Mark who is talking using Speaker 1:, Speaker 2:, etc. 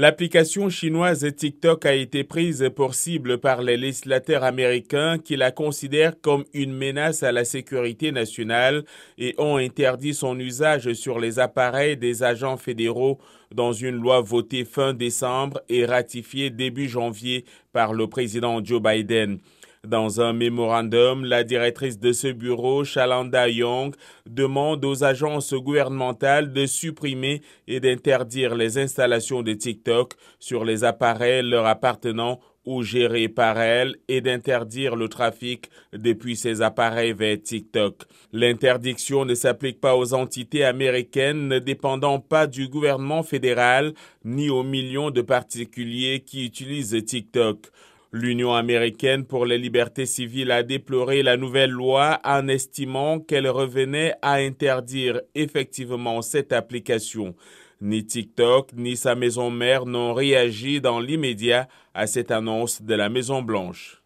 Speaker 1: L'application chinoise TikTok a été prise pour cible par les législateurs américains qui la considèrent comme une menace à la sécurité nationale et ont interdit son usage sur les appareils des agents fédéraux dans une loi votée fin décembre et ratifiée début janvier par le président Joe Biden. Dans un mémorandum, la directrice de ce bureau, Shalanda Young, demande aux agences gouvernementales de supprimer et d'interdire les installations de TikTok sur les appareils leur appartenant ou gérés par elle et d'interdire le trafic depuis ces appareils vers TikTok. L'interdiction ne s'applique pas aux entités américaines ne dépendant pas du gouvernement fédéral ni aux millions de particuliers qui utilisent TikTok. L'Union américaine pour les libertés civiles a déploré la nouvelle loi en estimant qu'elle revenait à interdire effectivement cette application. Ni TikTok ni sa maison mère n'ont réagi dans l'immédiat à cette annonce de la Maison Blanche.